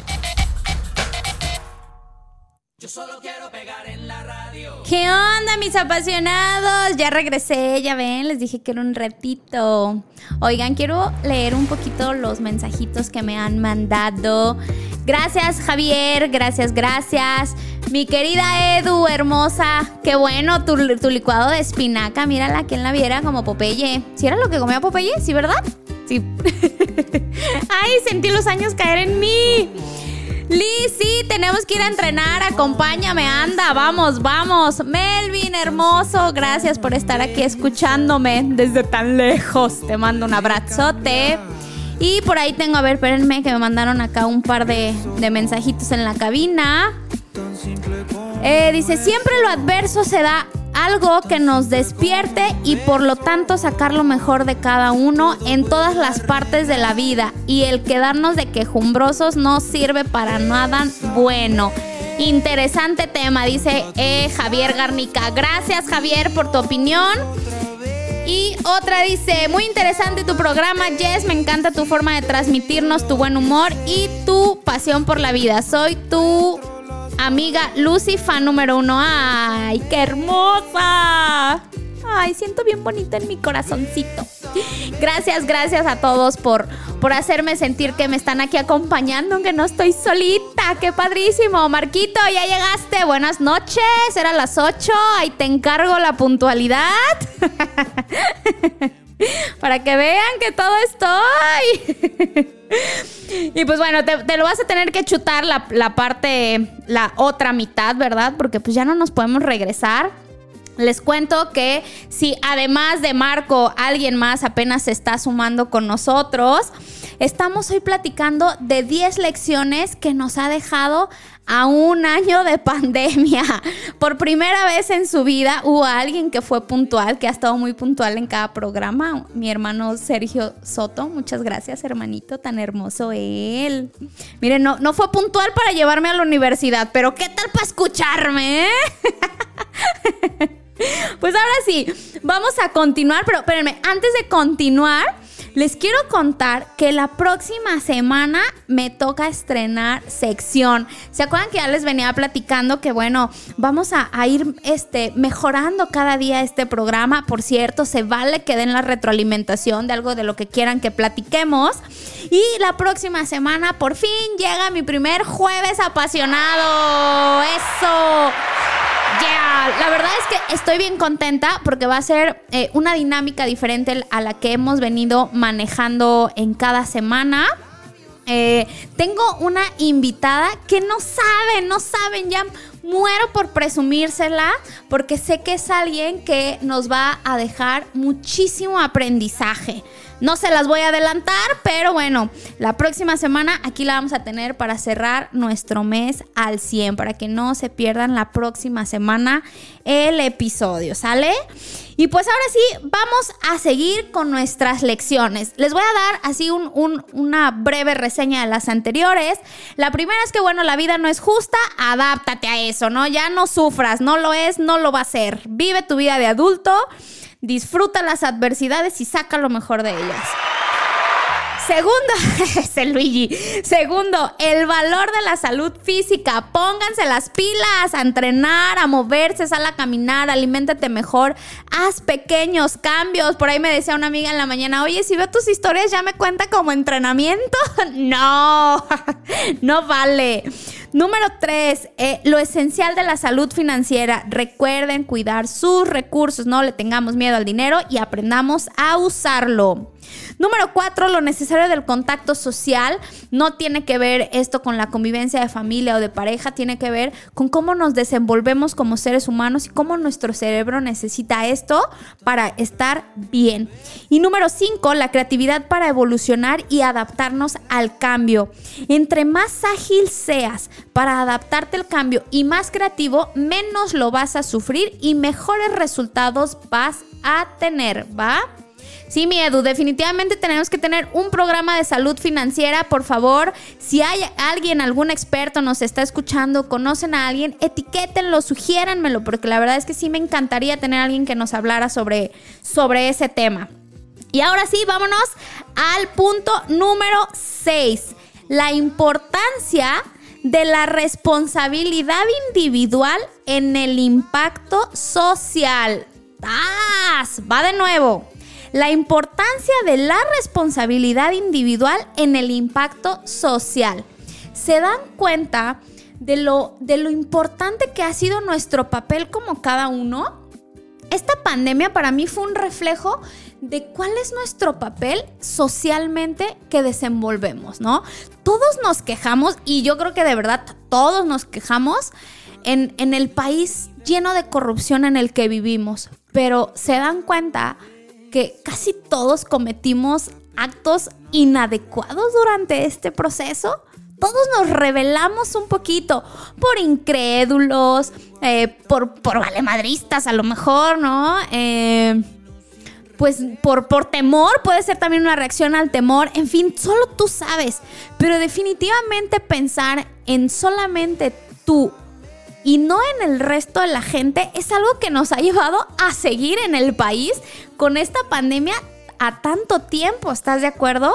¿Qué onda, mis apasionados? Ya regresé, ya ven, les dije que era un ratito. Oigan, quiero leer un poquito los mensajitos que me han mandado. Gracias, Javier, gracias, gracias. Mi querida Edu, hermosa, qué bueno tu, tu licuado de espinaca. Mírala, quien la viera como Popeye. ¿Si era lo que comía Popeye? ¿Sí, verdad? Sí. Ay, sentí los años caer en mí. Liz, sí, tenemos que ir a entrenar. Acompáñame, anda, vamos, vamos. Melvin, hermoso, gracias por estar aquí escuchándome desde tan lejos. Te mando un abrazote. Y por ahí tengo, a ver, espérenme, que me mandaron acá un par de, de mensajitos en la cabina. Eh, dice, siempre lo adverso se da algo que nos despierte y por lo tanto sacar lo mejor de cada uno en todas las partes de la vida. Y el quedarnos de quejumbrosos no sirve para nada bueno. Interesante tema, dice eh, Javier Garnica. Gracias Javier por tu opinión. Y otra dice, muy interesante tu programa, Jess, me encanta tu forma de transmitirnos tu buen humor y tu pasión por la vida. Soy tu amiga Lucy, fan número uno. ¡Ay, qué hermosa! Ay, siento bien bonita en mi corazoncito. Gracias, gracias a todos por, por hacerme sentir que me están aquí acompañando, aunque no estoy solita. ¡Qué padrísimo! Marquito, ya llegaste. Buenas noches. Era las 8. Ahí te encargo la puntualidad. Para que vean que todo estoy. Y pues bueno, te, lo vas a tener que chutar la, la parte, la otra mitad, ¿verdad? Porque pues ya no nos podemos regresar. Les cuento que si además de Marco alguien más apenas se está sumando con nosotros, estamos hoy platicando de 10 lecciones que nos ha dejado a un año de pandemia. Por primera vez en su vida hubo alguien que fue puntual, que ha estado muy puntual en cada programa. Mi hermano Sergio Soto, muchas gracias hermanito, tan hermoso él. Miren, no, no fue puntual para llevarme a la universidad, pero ¿qué tal para escucharme? eh? Pues ahora sí, vamos a continuar, pero espérenme, antes de continuar, Les quiero contar que la próxima semana me toca estrenar sección. ¿Se acuerdan que ya les venía platicando que bueno, vamos a, a ir este, mejorando cada día este programa? Por cierto, se vale que den la retroalimentación de algo de lo que quieran que platiquemos. Y la próxima semana por fin llega mi primer jueves apasionado. Eso. Yeah, la verdad es que estoy bien contenta porque va a ser eh, una dinámica diferente a la que hemos venido manejando en cada semana. Eh, tengo una invitada que no saben, no saben, ya muero por presumírsela porque sé que es alguien que nos va a dejar muchísimo aprendizaje. No se las voy a adelantar, pero bueno, la próxima semana aquí la vamos a tener para cerrar nuestro mes al 100, para que no se pierdan la próxima semana el episodio, ¿sale? Y pues ahora sí, vamos a seguir con nuestras lecciones. Les voy a dar así una breve reseña de las anteriores. La primera es que, bueno, la vida no es justa, adáptate a eso, ¿no? Ya no sufras, no lo es, no lo va a ser. Vive tu vida de adulto disfruta las adversidades y saca lo mejor de ellas. Segundo, ese Luigi. Segundo, el valor de la salud física. Pónganse las pilas a entrenar, a moverse, sal a caminar, aliméntate mejor, haz pequeños cambios. Por ahí me decía una amiga en la mañana, oye, si veo tus historias, ¿ya me cuenta como entrenamiento? no, no vale. Número tres, eh, lo esencial de la salud financiera. Recuerden cuidar sus recursos, no le tengamos miedo al dinero y aprendamos a usarlo. Número cuatro, lo necesario del contacto social. No tiene que ver esto con la convivencia de familia o de pareja, tiene que ver con cómo nos desenvolvemos como seres humanos y cómo nuestro cerebro necesita esto para estar bien. Y número cinco, la creatividad para evolucionar y adaptarnos al cambio. Entre más ágil seas para adaptarte al cambio y más creativo, menos lo vas a sufrir y mejores resultados vas a tener, ¿va? Sí, mi Edu, definitivamente tenemos que tener un programa de salud financiera, por favor. Si hay alguien, algún experto nos está escuchando, conocen a alguien, etiquétenlo, sugiéranmelo, porque la verdad es que sí me encantaría tener a alguien que nos hablara sobre, sobre ese tema. Y ahora sí, vámonos al punto número 6. La importancia de la responsabilidad individual en el impacto social. ¡Tas! Va de nuevo la importancia de la responsabilidad individual en el impacto social. ¿Se dan cuenta de lo, de lo importante que ha sido nuestro papel como cada uno? Esta pandemia para mí fue un reflejo de cuál es nuestro papel socialmente que desenvolvemos, ¿no? Todos nos quejamos y yo creo que de verdad todos nos quejamos en, en el país lleno de corrupción en el que vivimos, pero se dan cuenta que casi todos cometimos actos inadecuados durante este proceso. Todos nos revelamos un poquito por incrédulos, eh, por, por valemadristas a lo mejor, ¿no? Eh, pues por, por temor, puede ser también una reacción al temor, en fin, solo tú sabes, pero definitivamente pensar en solamente tú y no en el resto de la gente es algo que nos ha llevado a seguir en el país con esta pandemia a tanto tiempo, ¿estás de acuerdo?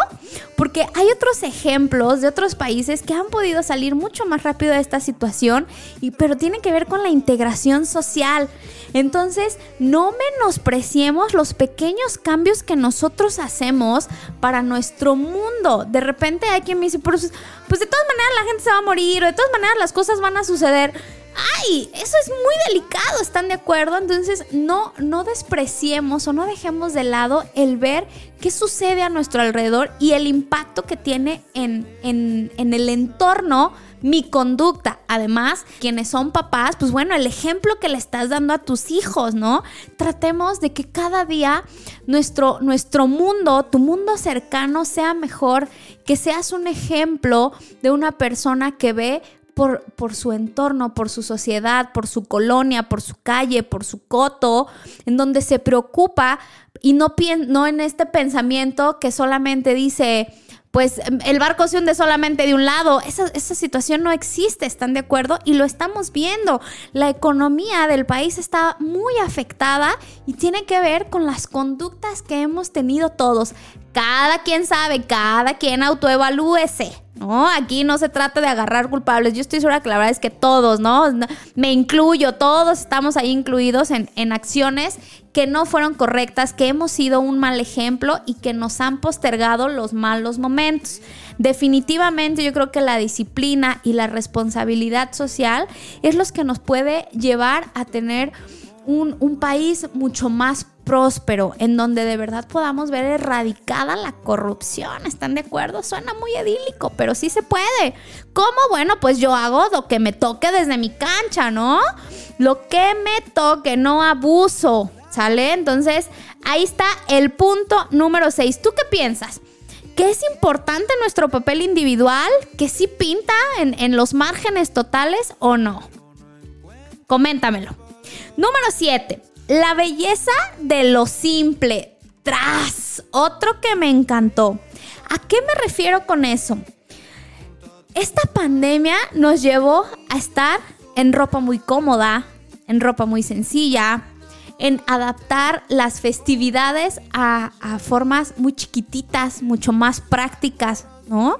Porque hay otros ejemplos de otros países que han podido salir mucho más rápido de esta situación, y, pero tiene que ver con la integración social. Entonces, no menospreciemos los pequeños cambios que nosotros hacemos para nuestro mundo. De repente hay quien me dice, pues, pues de todas maneras la gente se va a morir, o de todas maneras las cosas van a suceder ay, eso es muy delicado, ¿están de acuerdo? Entonces no, no despreciemos o no dejemos de lado el ver qué sucede a nuestro alrededor y el impacto que tiene en, en, en el entorno mi conducta. Además, quienes son papás, pues bueno, el ejemplo que le estás dando a tus hijos, ¿no? Tratemos de que cada día nuestro, nuestro mundo, tu mundo cercano sea mejor, que seas un ejemplo de una persona que ve por, su entorno, por su sociedad, por su colonia, por su calle, por su coto, en donde se preocupa y no, no en este pensamiento que solamente dice, pues el barco se hunde solamente de un lado. Esa, esa, situación no existe, ¿están de acuerdo? Y lo estamos viendo. La economía del país está muy afectada y tiene que ver con las conductas que hemos tenido todos cada quien sabe, cada quien autoevalúese. No, aquí no se trata de agarrar culpables. Yo estoy segura que la verdad es que todos, ¿no? Me incluyo, todos estamos ahí incluidos en, en acciones que no fueron correctas, que hemos sido un mal ejemplo y que nos han postergado los malos momentos. Definitivamente yo creo que la disciplina y la responsabilidad social es lo que nos puede llevar a tener un, país mucho más próspero, en donde de verdad podamos ver erradicada la corrupción. ¿Están de acuerdo? Suena muy idílico, pero sí se puede. ¿Cómo? Bueno, pues yo hago lo que me toque desde mi cancha, ¿no? Lo que me toque, no abuso, ¿sale? Entonces, ahí está el punto número 6. ¿Tú qué piensas? ¿Que es importante nuestro papel individual? ¿Que sí pinta en, en los márgenes totales o no? Coméntamelo. Número 7. La belleza de lo simple. Tras. Otro que me encantó. ¿A qué me refiero con eso? Esta pandemia nos llevó a estar en ropa muy cómoda, en ropa muy sencilla, en adaptar las festividades a, a formas muy chiquititas, mucho más prácticas, ¿no?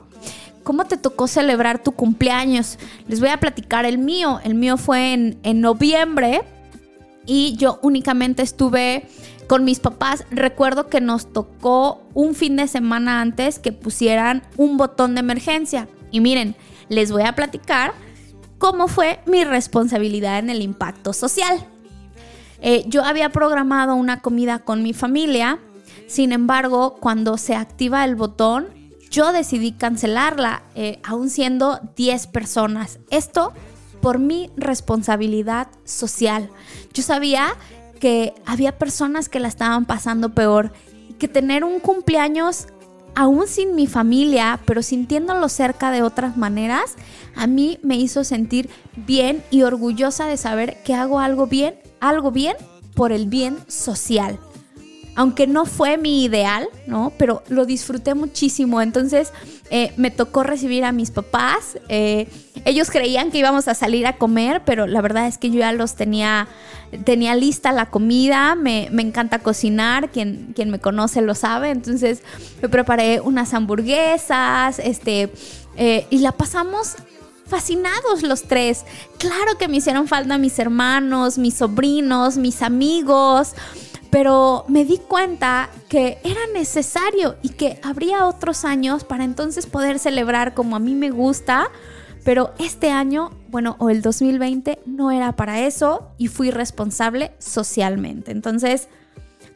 ¿Cómo te tocó celebrar tu cumpleaños? Les voy a platicar el mío. El mío fue en, en noviembre y yo únicamente estuve con mis papás. Recuerdo que nos tocó un fin de semana antes que pusieran un botón de emergencia. Y miren, les voy a platicar cómo fue mi responsabilidad en el impacto social. Eh, yo había programado una comida con mi familia, sin embargo, cuando se activa el botón, yo decidí cancelarla, eh, aún siendo 10 personas. Esto por mi responsabilidad social. Yo sabía que había personas que la estaban pasando peor que tener un cumpleaños aún sin mi familia, pero sintiéndolo cerca de otras maneras, a mí me hizo sentir bien y orgullosa de saber que hago algo bien, algo bien por el bien social. Aunque no fue mi ideal, ¿no? Pero lo disfruté muchísimo. Entonces eh, me tocó recibir a mis papás. eh, ellos creían que íbamos a salir a comer, pero la verdad es que yo ya los tenía, tenía lista la comida. Me, me encanta cocinar, quien, quien me conoce lo sabe. Entonces me preparé unas hamburguesas, este, eh, y la pasamos fascinados los tres. Claro que me hicieron falta mis hermanos, mis sobrinos, mis amigos, pero me di cuenta que era necesario y que habría otros años para entonces poder celebrar como a mí me gusta. Pero este año, bueno, o el 2020 no era para eso y fui responsable socialmente. Entonces,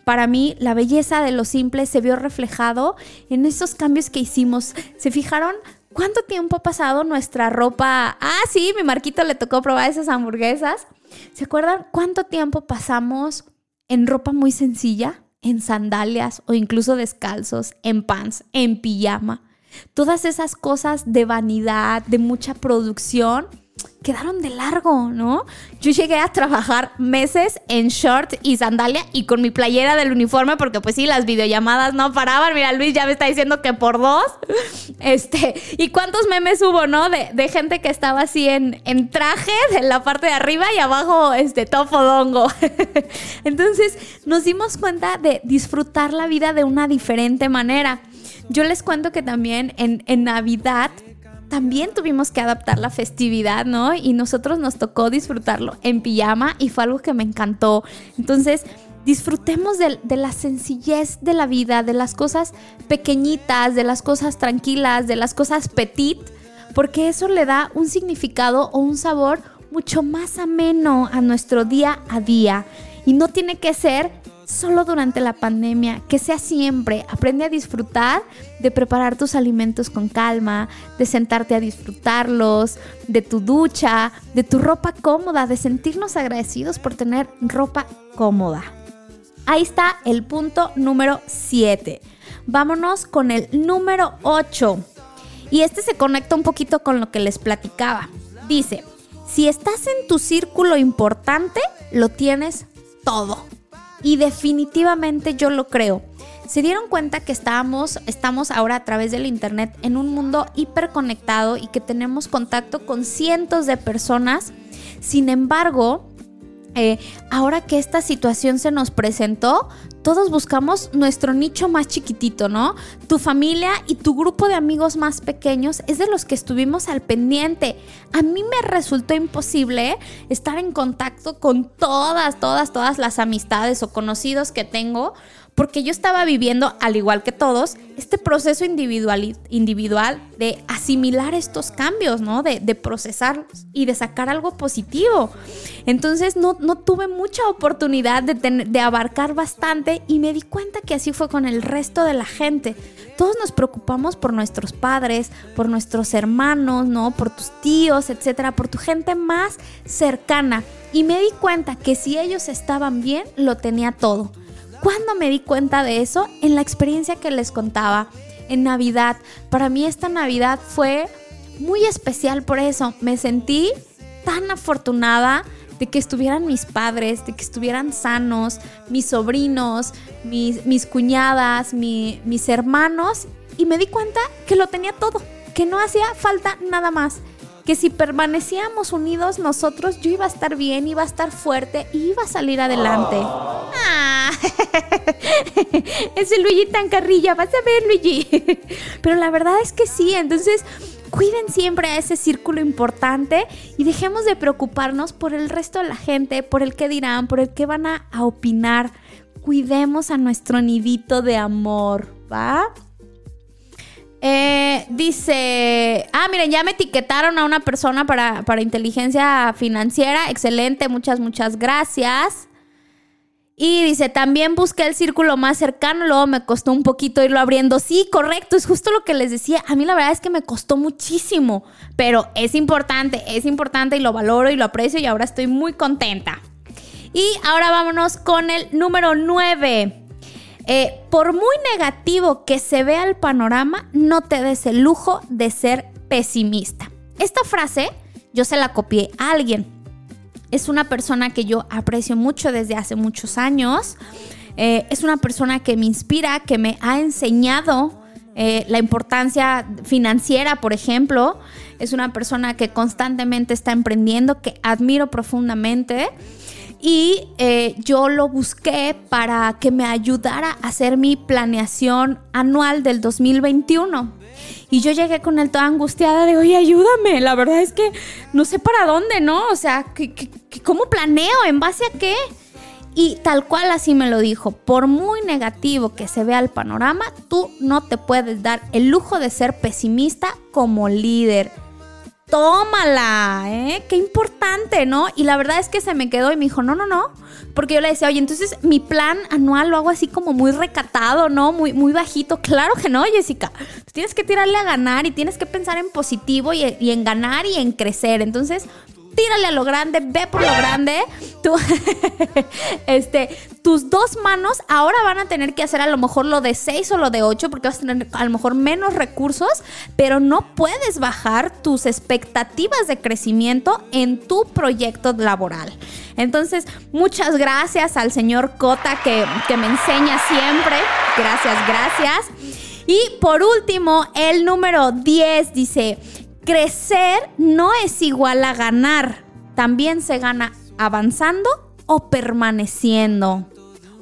para mí, la belleza de lo simple se vio reflejado en esos cambios que hicimos. ¿Se fijaron cuánto tiempo ha pasado nuestra ropa? Ah, sí, mi Marquito le tocó probar esas hamburguesas. ¿Se acuerdan cuánto tiempo pasamos en ropa muy sencilla? En sandalias o incluso descalzos, en pants, en pijama. Todas esas cosas de vanidad, de mucha producción, quedaron de largo, ¿no? Yo llegué a trabajar meses en short y sandalia y con mi playera del uniforme porque pues sí, las videollamadas no paraban. Mira, Luis ya me está diciendo que por dos. Este, ¿y cuántos memes hubo, no? De, gente que estaba así en, en traje en la parte de arriba y abajo este tofodongo. Entonces nos dimos cuenta de disfrutar la vida de una diferente manera. Yo les cuento que también en, en Navidad también tuvimos que adaptar la festividad, ¿no? Y nosotros nos tocó disfrutarlo en pijama y fue algo que me encantó. Entonces, disfrutemos de, la sencillez de la vida, de las cosas pequeñitas, de las cosas tranquilas, de las cosas petit, porque eso le da un significado o un sabor mucho más ameno a nuestro día a día. Y no tiene que ser solo durante la pandemia, que sea siempre. Aprende a disfrutar de preparar tus alimentos con calma, de sentarte a disfrutarlos, de tu ducha, de tu ropa cómoda, de sentirnos agradecidos por tener ropa cómoda. Ahí está el punto número 7. Vámonos con el número 8. Y este se conecta un poquito con lo que les platicaba. Dice, si estás en tu círculo importante, lo tienes todo. Y definitivamente yo lo creo. Se dieron cuenta que estábamos, estamos ahora a través del Internet en un mundo hiperconectado y que tenemos contacto con cientos de personas. Sin embargo, eh, ahora que esta situación se nos presentó, todos buscamos nuestro nicho más chiquitito, ¿no? Tu familia y tu grupo de amigos más pequeños es de los que estuvimos al pendiente. A mí me resultó imposible estar en contacto con todas, todas, todas las amistades o conocidos que tengo porque yo estaba viviendo, al igual que todos, este proceso individual, individual de asimilar estos cambios, ¿no? De, de procesar y de sacar algo positivo. Entonces no, no tuve mucha oportunidad de, de abarcar bastante y me di cuenta que así fue con el resto de la gente. Todos nos preocupamos por nuestros padres, por nuestros hermanos, ¿no? Por tus tíos, etcétera, por tu gente más cercana. Y me di cuenta que si ellos estaban bien, lo tenía todo. ¿Cuándo me di cuenta de eso? En la experiencia que les contaba en Navidad. Para mí esta Navidad fue muy especial por eso. Me sentí tan afortunada de que estuvieran mis padres, de que estuvieran sanos, mis sobrinos, mis, mis cuñadas, mi- mis hermanos. Y me di cuenta que lo tenía todo, que no hacía falta nada más. Que si permanecíamos unidos nosotros, yo iba a estar bien, iba a estar fuerte y iba a salir adelante. Ah, ese Luigi tan carrilla, vas a ver Luigi. Pero la verdad es que sí, entonces cuiden siempre a ese círculo importante y dejemos de preocuparnos por el resto de la gente, por el que dirán, por el que van a, a opinar. Cuidemos a nuestro nidito de amor, ¿va? Eh, dice, ah, miren, ya me etiquetaron a una persona para, para inteligencia financiera. Excelente, muchas, muchas gracias. Y dice, también busqué el círculo más cercano, luego me costó un poquito irlo abriendo. Sí, correcto, es justo lo que les decía. A mí la verdad es que me costó muchísimo, pero es importante, es importante y lo valoro y lo aprecio y ahora estoy muy contenta. Y ahora vámonos con el número 9. Eh, por muy negativo que se vea el panorama, no te des el lujo de ser pesimista. Esta frase yo se la copié a alguien. Es una persona que yo aprecio mucho desde hace muchos años. Eh, es una persona que me inspira, que me ha enseñado eh, la importancia financiera, por ejemplo. Es una persona que constantemente está emprendiendo, que admiro profundamente. Y eh, yo lo busqué para que me ayudara a hacer mi planeación anual del 2021. Y yo llegué con él toda angustiada de, oye, ayúdame. La verdad es que no sé para dónde, ¿no? O sea, ¿qué- ¿cómo planeo? ¿En base a qué? Y tal cual así me lo dijo, por muy negativo que se vea el panorama, tú no te puedes dar el lujo de ser pesimista como líder. Tómala, ¿eh? Qué importante, ¿no? Y la verdad es que se me quedó y me dijo, no, no, no. Porque yo le decía, oye, entonces mi plan anual lo hago así como muy recatado, ¿no? Muy, muy bajito. Claro que no, Jessica. Tienes que tirarle a ganar y tienes que pensar en positivo y, y en ganar y en crecer. Entonces, tírale a lo grande, ve por lo grande. Tú, este, tus dos manos ahora van a tener que hacer a lo mejor lo de 6 o lo de 8 porque vas a tener a lo mejor menos recursos, pero no puedes bajar tus expectativas de crecimiento en tu proyecto laboral. Entonces, muchas gracias al señor Cota que, que me enseña siempre. Gracias, gracias. Y por último, el número 10 dice, crecer no es igual a ganar, también se gana avanzando o permaneciendo.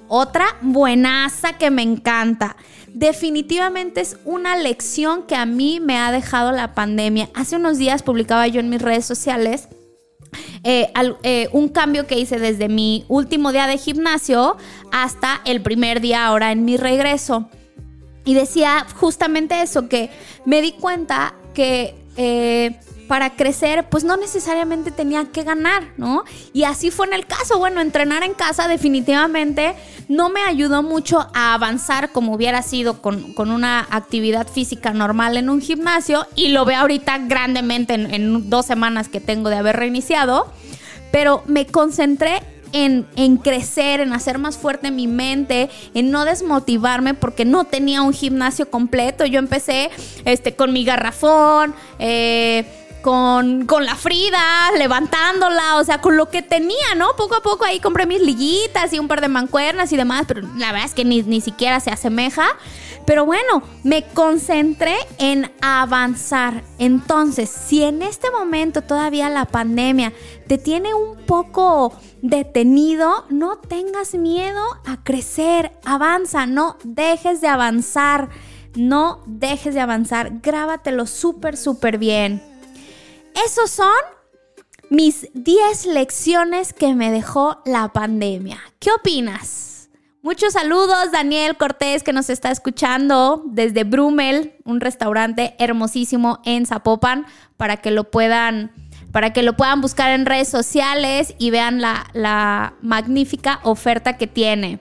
Otra buenaza que me encanta. Definitivamente es una lección que a mí me ha dejado la pandemia. Hace unos días publicaba yo en mis redes sociales eh, eh, un cambio que hice desde mi último día de gimnasio hasta el primer día ahora en mi regreso. Y decía justamente eso, que me di cuenta que eh, para crecer, pues no necesariamente tenía que ganar, ¿no? Y así fue en el caso. Bueno, entrenar en casa definitivamente no me ayudó mucho a avanzar como hubiera sido con, con una actividad física normal en un gimnasio. Y lo veo ahorita grandemente en, en dos semanas que tengo de haber reiniciado. Pero me concentré en, crecer, en hacer más fuerte mi mente, en no desmotivarme porque no tenía un gimnasio completo. Yo empecé este, con mi garrafón, eh, con, con la Frida, levantándola, o sea, con lo que tenía, ¿no? Poco a poco ahí compré mis liguitas y un par de mancuernas y demás, pero la verdad es que ni, ni siquiera se asemeja. Pero bueno, me concentré en avanzar. Entonces, si en este momento todavía la pandemia te tiene un poco detenido, no tengas miedo a crecer, avanza, no dejes de avanzar, no dejes de avanzar, grábatelo súper, súper bien. Esos son mis 10 lecciones que me dejó la pandemia. ¿Qué opinas? Muchos saludos, Daniel Cortés, que nos está escuchando desde Brumel, un restaurante hermosísimo en Zapopan, para que lo puedan, para que lo puedan buscar en redes sociales y vean la, la magnífica oferta que tiene.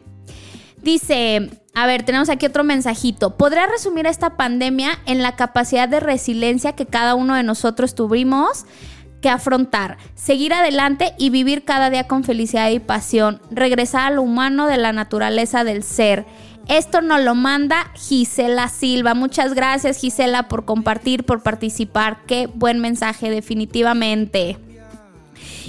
Dice, a ver, tenemos aquí otro mensajito. ¿Podría resumir esta pandemia en la capacidad de resiliencia que cada uno de nosotros tuvimos? Que afrontar, seguir adelante y vivir cada día con felicidad y pasión, regresar a lo humano de la naturaleza del ser. Esto nos lo manda Gisela Silva. Muchas gracias Gisela por compartir, por participar. Qué buen mensaje definitivamente.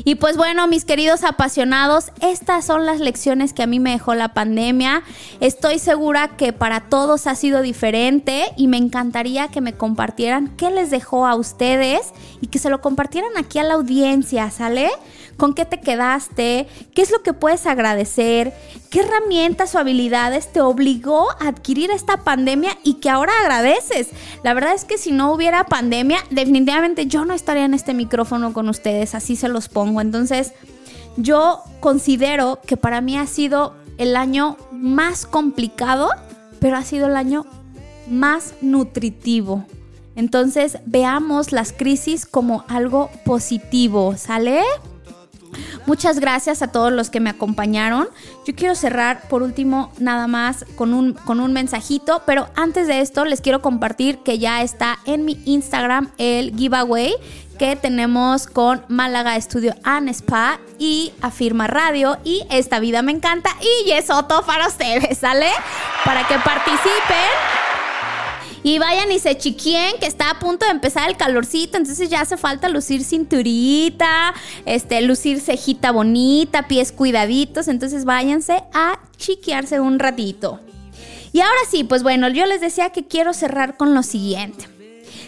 Y pues bueno, mis queridos apasionados, estas son las lecciones que a mí me dejó la pandemia. Estoy segura que para todos ha sido diferente y me encantaría que me compartieran qué les dejó a ustedes y que se lo compartieran aquí a la audiencia, ¿sale? ¿Con qué te quedaste? ¿Qué es lo que puedes agradecer? ¿Qué herramientas o habilidades te obligó a adquirir esta pandemia y que ahora agradeces? La verdad es que si no hubiera pandemia, definitivamente yo no estaría en este micrófono con ustedes, así se los pongo. Entonces, yo considero que para mí ha sido el año más complicado, pero ha sido el año más nutritivo. Entonces, veamos las crisis como algo positivo, ¿sale? Muchas gracias a todos los que me acompañaron. Yo quiero cerrar por último nada más con un, con un mensajito, pero antes de esto les quiero compartir que ya está en mi Instagram el giveaway que tenemos con Málaga Estudio and Spa y Afirma Radio y Esta Vida Me Encanta y Yesoto para ustedes, ¿sale? Para que participen y vayan y se chiquien, que está a punto de empezar el calorcito, entonces ya hace falta lucir cinturita, este, lucir cejita bonita, pies cuidaditos, entonces váyanse a chiquearse un ratito. Y ahora sí, pues bueno, yo les decía que quiero cerrar con lo siguiente.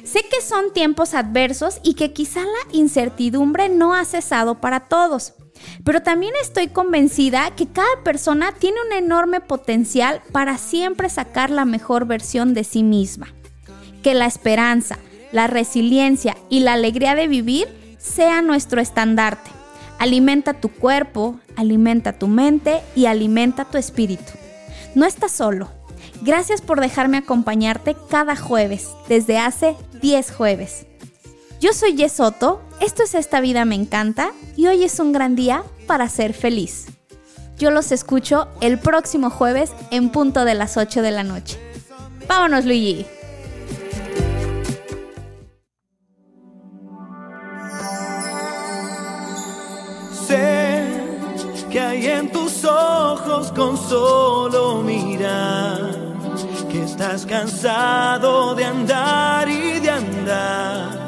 Sé que son tiempos adversos y que quizá la incertidumbre no ha cesado para todos. Pero también estoy convencida que cada persona tiene un enorme potencial para siempre sacar la mejor versión de sí misma. Que la esperanza, la resiliencia y la alegría de vivir sea nuestro estandarte. Alimenta tu cuerpo, alimenta tu mente y alimenta tu espíritu. No estás solo. Gracias por dejarme acompañarte cada jueves, desde hace 10 jueves. Yo soy Yesoto, esto es Esta Vida Me Encanta y hoy es un gran día para ser feliz. Yo los escucho el próximo jueves en punto de las 8 de la noche. Vámonos, Luigi. Sé que hay en tus ojos con solo mirar que estás cansado de andar y de andar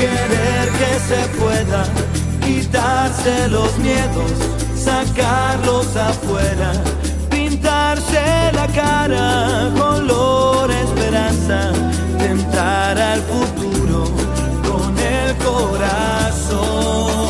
querer que se pueda, quitarse los miedos, sacarlos afuera, pintarse la cara, color esperanza, tentar al futuro con el corazón.